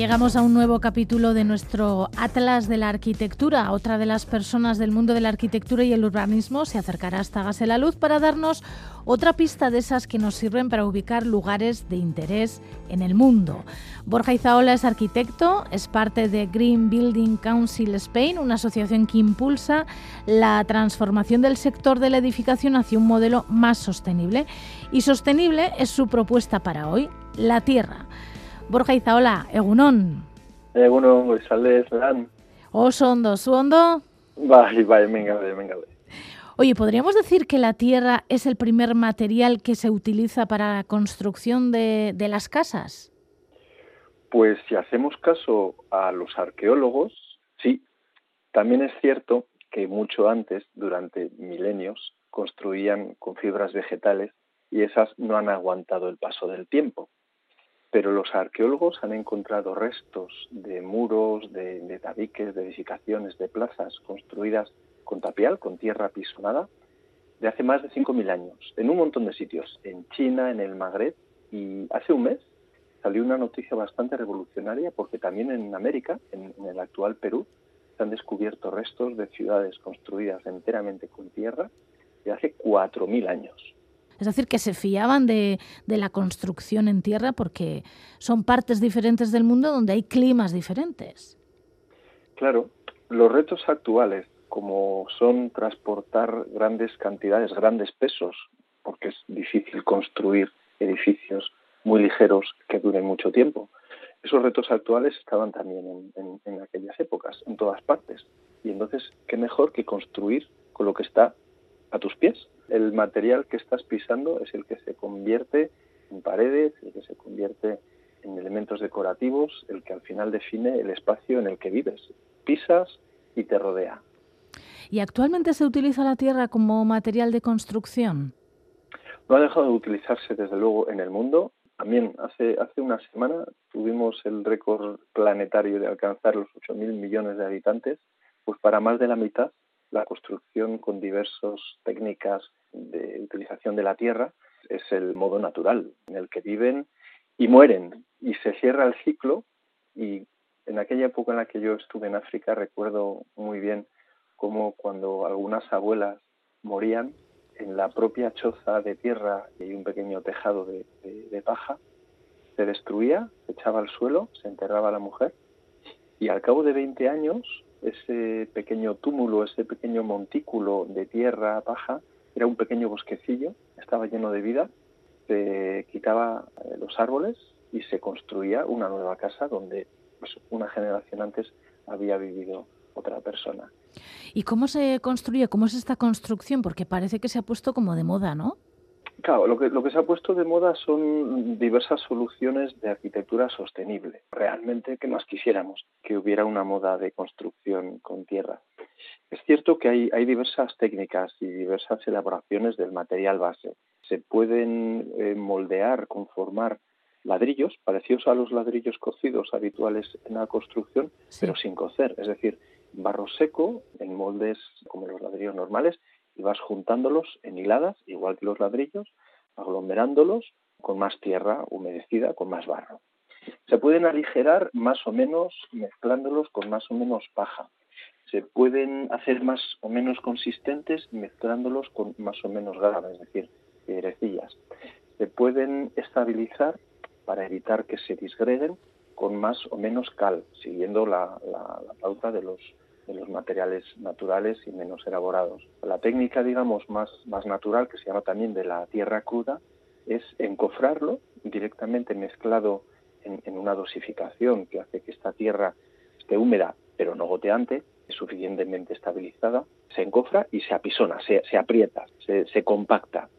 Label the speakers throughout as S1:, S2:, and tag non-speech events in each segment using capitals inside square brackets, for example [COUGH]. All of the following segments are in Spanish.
S1: Llegamos a un nuevo capítulo de nuestro Atlas de la Arquitectura. Otra de las personas del mundo de la arquitectura y el urbanismo se acercará hasta Gase la Luz para darnos otra pista de esas que nos sirven para ubicar lugares de interés en el mundo. Borja Izaola es arquitecto, es parte de Green Building Council Spain, una asociación que impulsa la transformación del sector de la edificación hacia un modelo más sostenible. Y sostenible es su propuesta para hoy, la tierra. Borja Izaola, egunon.
S2: Egunon, goizaldez, lan.
S1: Oso ondo, zu ondo?
S2: Bai, bai, venga, venga.
S1: Oye, ¿podríamos decir que la tierra es el primer material que se utiliza para la construcción de, de las casas?
S2: Pues si hacemos caso a los arqueólogos, sí. También es cierto que mucho antes, durante milenios, construían con fibras vegetales y esas no han aguantado el paso del tiempo pero los arqueólogos han encontrado restos de muros, de, tabiques, de edificaciones, de plazas construidas con tapial, con tierra pisonada, de hace más de 5.000 años, en un montón de sitios, en China, en el Magreb, y hace un mes salió una noticia bastante revolucionaria porque también en América, en, en el actual Perú, se han descubierto restos de ciudades construidas enteramente con tierra de hace 4.000 años.
S1: Es decir, que se fiaban de, la construcción en tierra porque son partes diferentes del mundo donde hay climas diferentes.
S2: Claro, los retos actuales, como son transportar grandes cantidades, grandes pesos, porque es difícil construir edificios muy ligeros que duren mucho tiempo. Esos retos actuales estaban también en, en, aquellas épocas, en todas partes. Y entonces, ¿qué mejor que construir con lo que está a tus pies? el material que estás pisando es el que se convierte en paredes, el que se convierte en elementos decorativos, el que al final define el espacio en el que vives. Pisas y te rodea.
S1: ¿Y actualmente se utiliza la tierra como material de construcción?
S2: No ha dejado de utilizarse desde luego en el mundo. También hace, hace una semana tuvimos el récord planetario de alcanzar los 8.000 millones de habitantes, pues para más de la mitad la construcción con diversas técnicas de utilización de la tierra es el modo natural en el que viven y mueren y se cierra el ciclo. Y en aquella época en la que yo estuve en África recuerdo muy bien cómo cuando algunas abuelas morían en la propia choza de tierra y un pequeño tejado de, paja se destruía, se echaba al suelo, se enterraba la mujer y al cabo de 20 años ese pequeño túmulo, ese pequeño montículo de tierra, paja, era un pequeño bosquecillo, estaba lleno de vida, se quitaba eh, los árboles y se construía una nueva casa donde pues, una generación antes había vivido otra persona.
S1: ¿Y cómo se construye? ¿Cómo es esta construcción? Porque parece que se ha puesto como de moda, ¿no?
S2: Claro, lo que, lo que se ha puesto de moda son diversas soluciones de arquitectura sostenible. Realmente, ¿qué más quisiéramos? Que hubiera una moda de construcción con tierra. Es cierto que hay, hay diversas técnicas y diversas elaboraciones del material base. Se pueden eh, moldear, conformar ladrillos parecidos a los ladrillos cocidos habituales en la construcción, pero sin cocer. Es decir, barro seco en moldes como los ladrillos normales y vas juntándolos en hiladas, igual que los ladrillos, aglomerándolos con más tierra humedecida, con más barro. Se pueden aligerar más o menos mezclándolos con más o menos paja. Se pueden hacer más o menos consistentes mezclándolos con más o menos grava, es decir, piedrecillas. Se pueden estabilizar para evitar que se disgreguen con más o menos cal, siguiendo la, la pauta de los de los materiales naturales y menos elaborados. La técnica, digamos, más, más natural, que se llama también de la tierra cruda, es encofrarlo directamente mezclado en, una dosificación que hace que esta tierra esté húmeda pero no goteante, suficientemente estabilizada, se encofra y se apisona, se, aprieta, se, se compacta.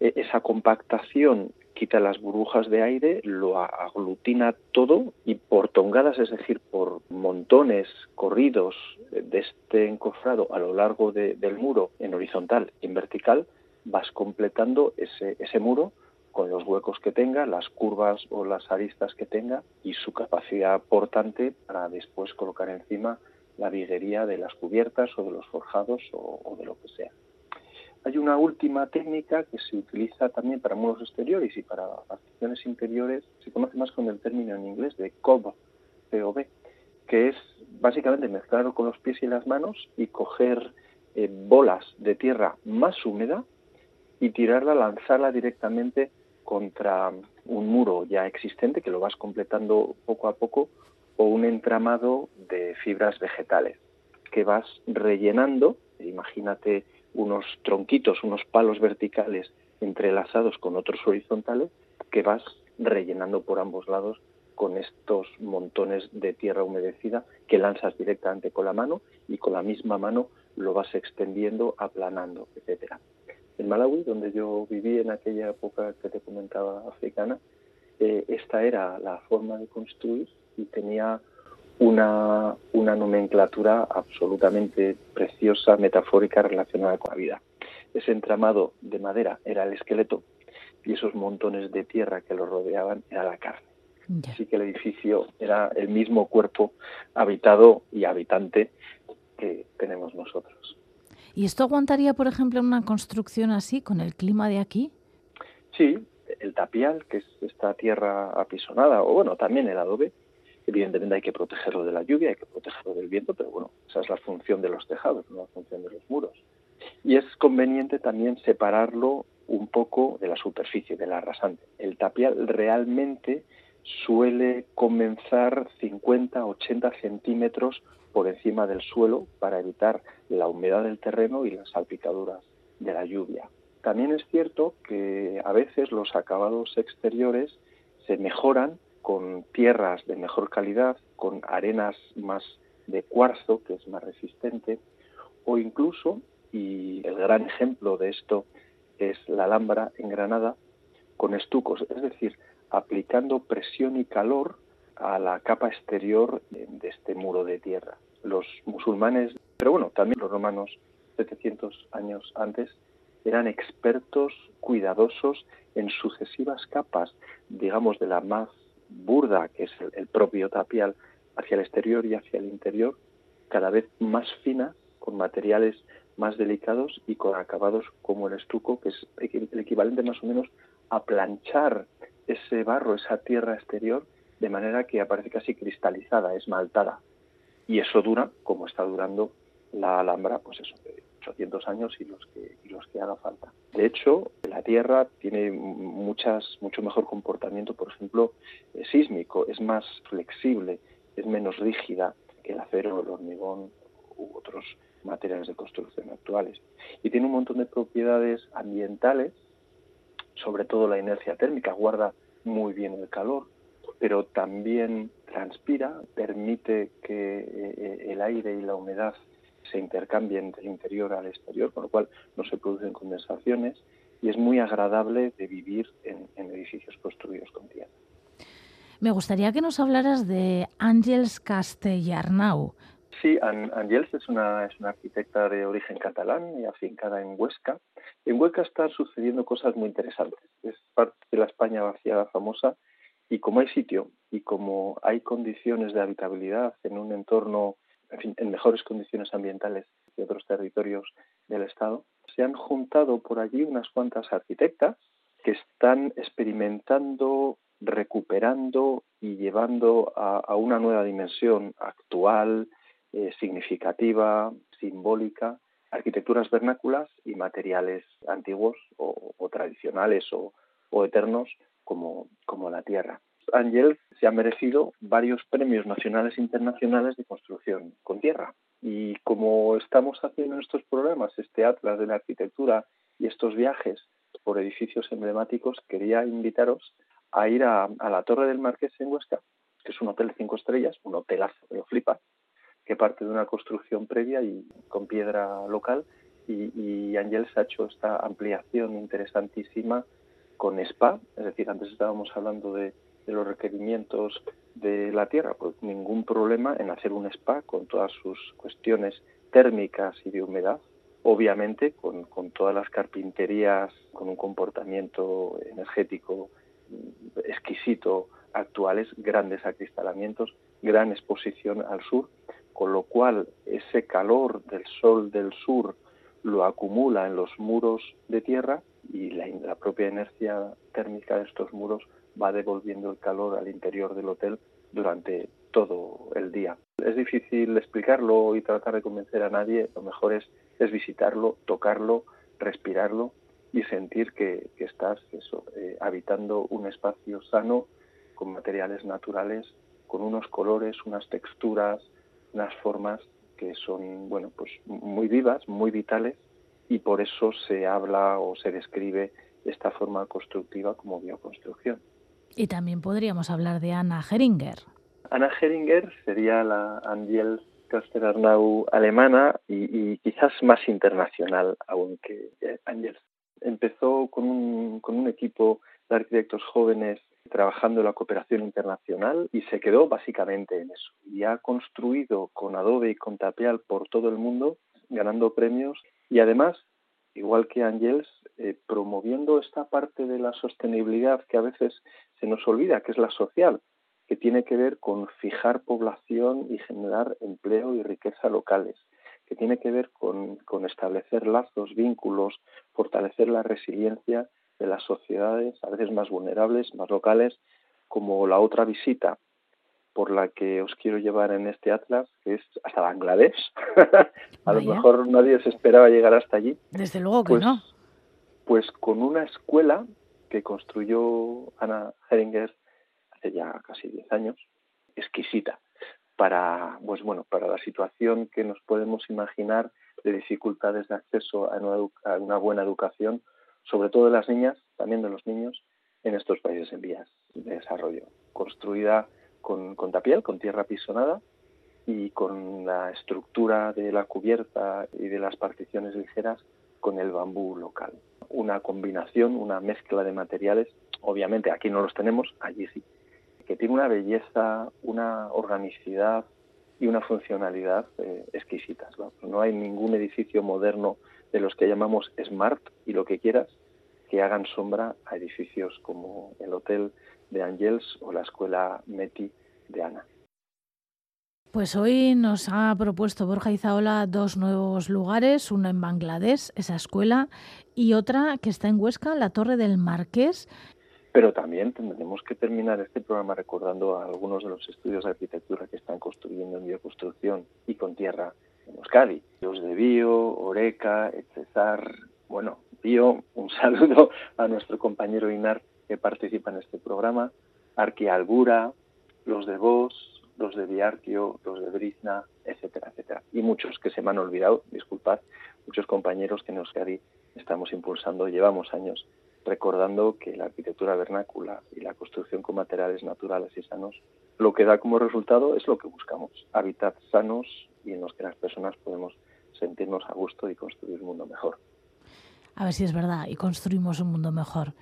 S2: E, esa compactación quita las burbujas de aire, lo aglutina todo y por tongadas, es decir, por montones corridos de este encofrado a lo largo del muro en horizontal y en vertical, vas completando ese, ese muro con los huecos que tenga, las curvas o las aristas que tenga y su capacidad portante para después colocar encima la viguería de las cubiertas o de los forjados o de lo que sea. Hay una última técnica que se utiliza también para muros exteriores y para particiones interiores, se conoce más con el término en inglés de cob, COB, que es básicamente mezclarlo con los pies y las manos y coger eh, bolas de tierra más húmeda y tirarla, lanzarla directamente contra un muro ya existente que lo vas completando poco a poco o un entramado de fibras vegetales que vas rellenando, imagínate unos tronquitos, unos palos verticales entrelazados con otros horizontales que vas rellenando por ambos lados con estos montones de tierra humedecida que lanzas directamente con la mano y con la misma mano lo vas extendiendo, aplanando, etcétera. En Malawi, donde yo viví en aquella época que te comentaba africana, eh, esta era la forma de construir y tenía una, una nomenclatura absolutamente preciosa, metafórica, relacionada con la vida. Ese entramado de madera era el esqueleto y esos montones de tierra que lo rodeaban era la carne. Así que el edificio era el mismo cuerpo habitado y habitante que tenemos nosotros.
S1: ¿Y esto aguantaría, por ejemplo, una construcción así, con el clima de aquí?
S2: Sí, el tapial, que es esta tierra apisonada, o bueno, también el adobe, evidentemente hay que protegerlo de la lluvia, hay que protegerlo del viento, pero bueno, esa es la función de los tejados, no la función de los muros. Y es conveniente también separarlo un poco de la superficie, de la rasante. El tapial realmente suele comenzar 50, 80 centímetros por encima del suelo para evitar la humedad del terreno y las salpicaduras de la lluvia. También es cierto que a veces los acabados exteriores se mejoran con tierras de mejor calidad, con arenas más de cuarzo, que es más resistente, o incluso, y el gran ejemplo de esto es la Alhambra en Granada, con estucos, es decir, aplicando presión y calor a la capa exterior de este muro de tierra. Los musulmanes, pero bueno, también los romanos 700 años antes, eran expertos cuidadosos en sucesivas capas, digamos, de la más burda, que es el, propio tapial, hacia el exterior y hacia el interior, cada vez más fina, con materiales más delicados y con acabados como el estuco, que es el equivalente más o menos a planchar ese barro, esa tierra exterior, de manera que aparece casi cristalizada, esmaltada. Y eso dura, como está durando la Alhambra, pues eso, 800 años y los que, y los que haga falta. De hecho, la Tierra tiene muchas, mucho mejor comportamiento, por ejemplo, eh, sísmico, es más flexible, es menos rígida que el acero, el hormigón u otros materiales de construcción actuales. Y tiene un montón de propiedades ambientales, sobre todo la inercia térmica, guarda muy bien el calor, pero también transpira, permite que eh, el aire y la humedad se intercambien del interior al exterior, con lo cual no se producen condensaciones y es muy agradable de vivir en, edificios construidos con tierra.
S1: Me gustaría que nos hablaras de Ángels Castellarnau.
S2: Sí, Ángels es una, es una arquitecta de origen catalán y afincada en Huesca. En Huesca están sucediendo cosas muy interesantes. Es parte de la España vaciada famosa y como hay sitio y como hay condiciones de habitabilidad en un entorno, en, mejores condiciones ambientales que otros territorios del Estado, se han juntado por allí unas cuantas arquitectas que están experimentando, recuperando y llevando a una nueva dimensión actual, eh, significativa, simbólica, arquitecturas vernáculas y materiales antiguos o, tradicionales o, eternos como, como la tierra. Ángel se ha merecido varios premios nacionales e internacionales de construcción con tierra. Y como estamos haciendo en estos programas, este atlas de la arquitectura y estos viajes por edificios emblemáticos, quería invitaros a ir a, la Torre del Marqués en Huesca, que es un hotel cinco estrellas, un hotelazo, lo flipa, que parte de una construcción previa y con piedra local y, y Ángel se ha hecho esta ampliación interesantísima con SPA, es decir, antes estábamos hablando de, los requerimientos de la tierra, pues ningún problema en hacer un spa con todas sus cuestiones térmicas y de humedad, obviamente con, con todas las carpinterías, con un comportamiento energético exquisito actuales, grandes acristalamientos, gran exposición al sur con lo cual ese calor del sol del sur lo acumula en los muros de tierra y la, propia inercia térmica de estos muros va devolviendo el calor al interior del hotel durante todo el día. Es difícil explicarlo y tratar de convencer a nadie, lo mejor es, es visitarlo, tocarlo, respirarlo y sentir que, estás eso, eh, habitando un espacio sano con materiales naturales, con unos colores, unas texturas, unas formas que son bueno pues muy vivas, muy vitales y por eso se habla o se describe esta forma constructiva como bioconstrucción.
S1: Y también podríamos hablar de Anna Heringer.
S2: Anna Heringer sería la Angel Arnau alemana y, quizás más internacional aún que Angel. Empezó con un, con un equipo de arquitectos jóvenes trabajando en la cooperación internacional y se quedó básicamente en eso. Y ha construido con Adobe y con Tapial por todo el mundo, ganando premios y además, igual que Angels, eh, promoviendo esta parte de la sostenibilidad que a veces se nos olvida, que es la social, que tiene que ver con fijar población y generar empleo y riqueza locales, que tiene que ver con, con establecer lazos, vínculos, fortalecer la resiliencia de las sociedades, a veces más vulnerables, más locales, como la otra visita por la que os quiero llevar en este atlas, que es hasta Bangladesh. [LAUGHS] a lo mejor nadie se esperaba llegar hasta allí.
S1: Desde luego que
S2: pues,
S1: no.
S2: Pues con una escuela que construyó Ana Heringer hace ya casi 10 años, exquisita, para, pues bueno, para la situación que nos podemos imaginar de dificultades de acceso a una buena educación sobre todo de las niñas, también de los niños, en estos países en vías de desarrollo. Construida con, con tapial, con tierra pisonada y con la estructura de la cubierta y de las particiones ligeras con el bambú local. Una combinación, una mezcla de materiales, obviamente aquí no los tenemos, allí sí, que tiene una belleza, una organicidad y una funcionalidad eh, exquisitas. no hay ningún edificio moderno de los que llamamos smart y lo que quieras, que hagan sombra a edificios como el Hotel de Angels o la Escuela Meti de Ana.
S1: Pues hoy nos ha propuesto Borja Izaola dos nuevos lugares, uno en Bangladesh, esa escuela, y otra que está en Huesca, la Torre del Marqués.
S2: Pero también tendremos que terminar este programa recordando a algunos de los estudios de arquitectura que están construyendo en bioconstrucción y con tierra en Euskadi. Los de Bio, Oreca, Etcesar, bueno, Bio, un [LAUGHS] saludo a nuestro compañero Inar que participa en este programa, Arquialgura, los de Vos, los de Biarquio, los de Brizna, etcétera, etcétera. Y muchos que se me han olvidado, disculpad, muchos compañeros que en Euskadi estamos impulsando, llevamos años recordando que la arquitectura vernácula y la construcción con materiales naturales y sanos, lo que da como resultado es lo que buscamos, hábitats sanos y en los que las personas podemos sentirnos a gusto y construir un mundo mejor.
S1: A ver si es verdad, y construimos un mundo mejor.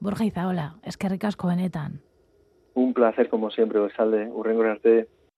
S1: Borja Izaola, es que ricasco benetan.
S2: Un placer como siempre, Osalde, urrengo arte.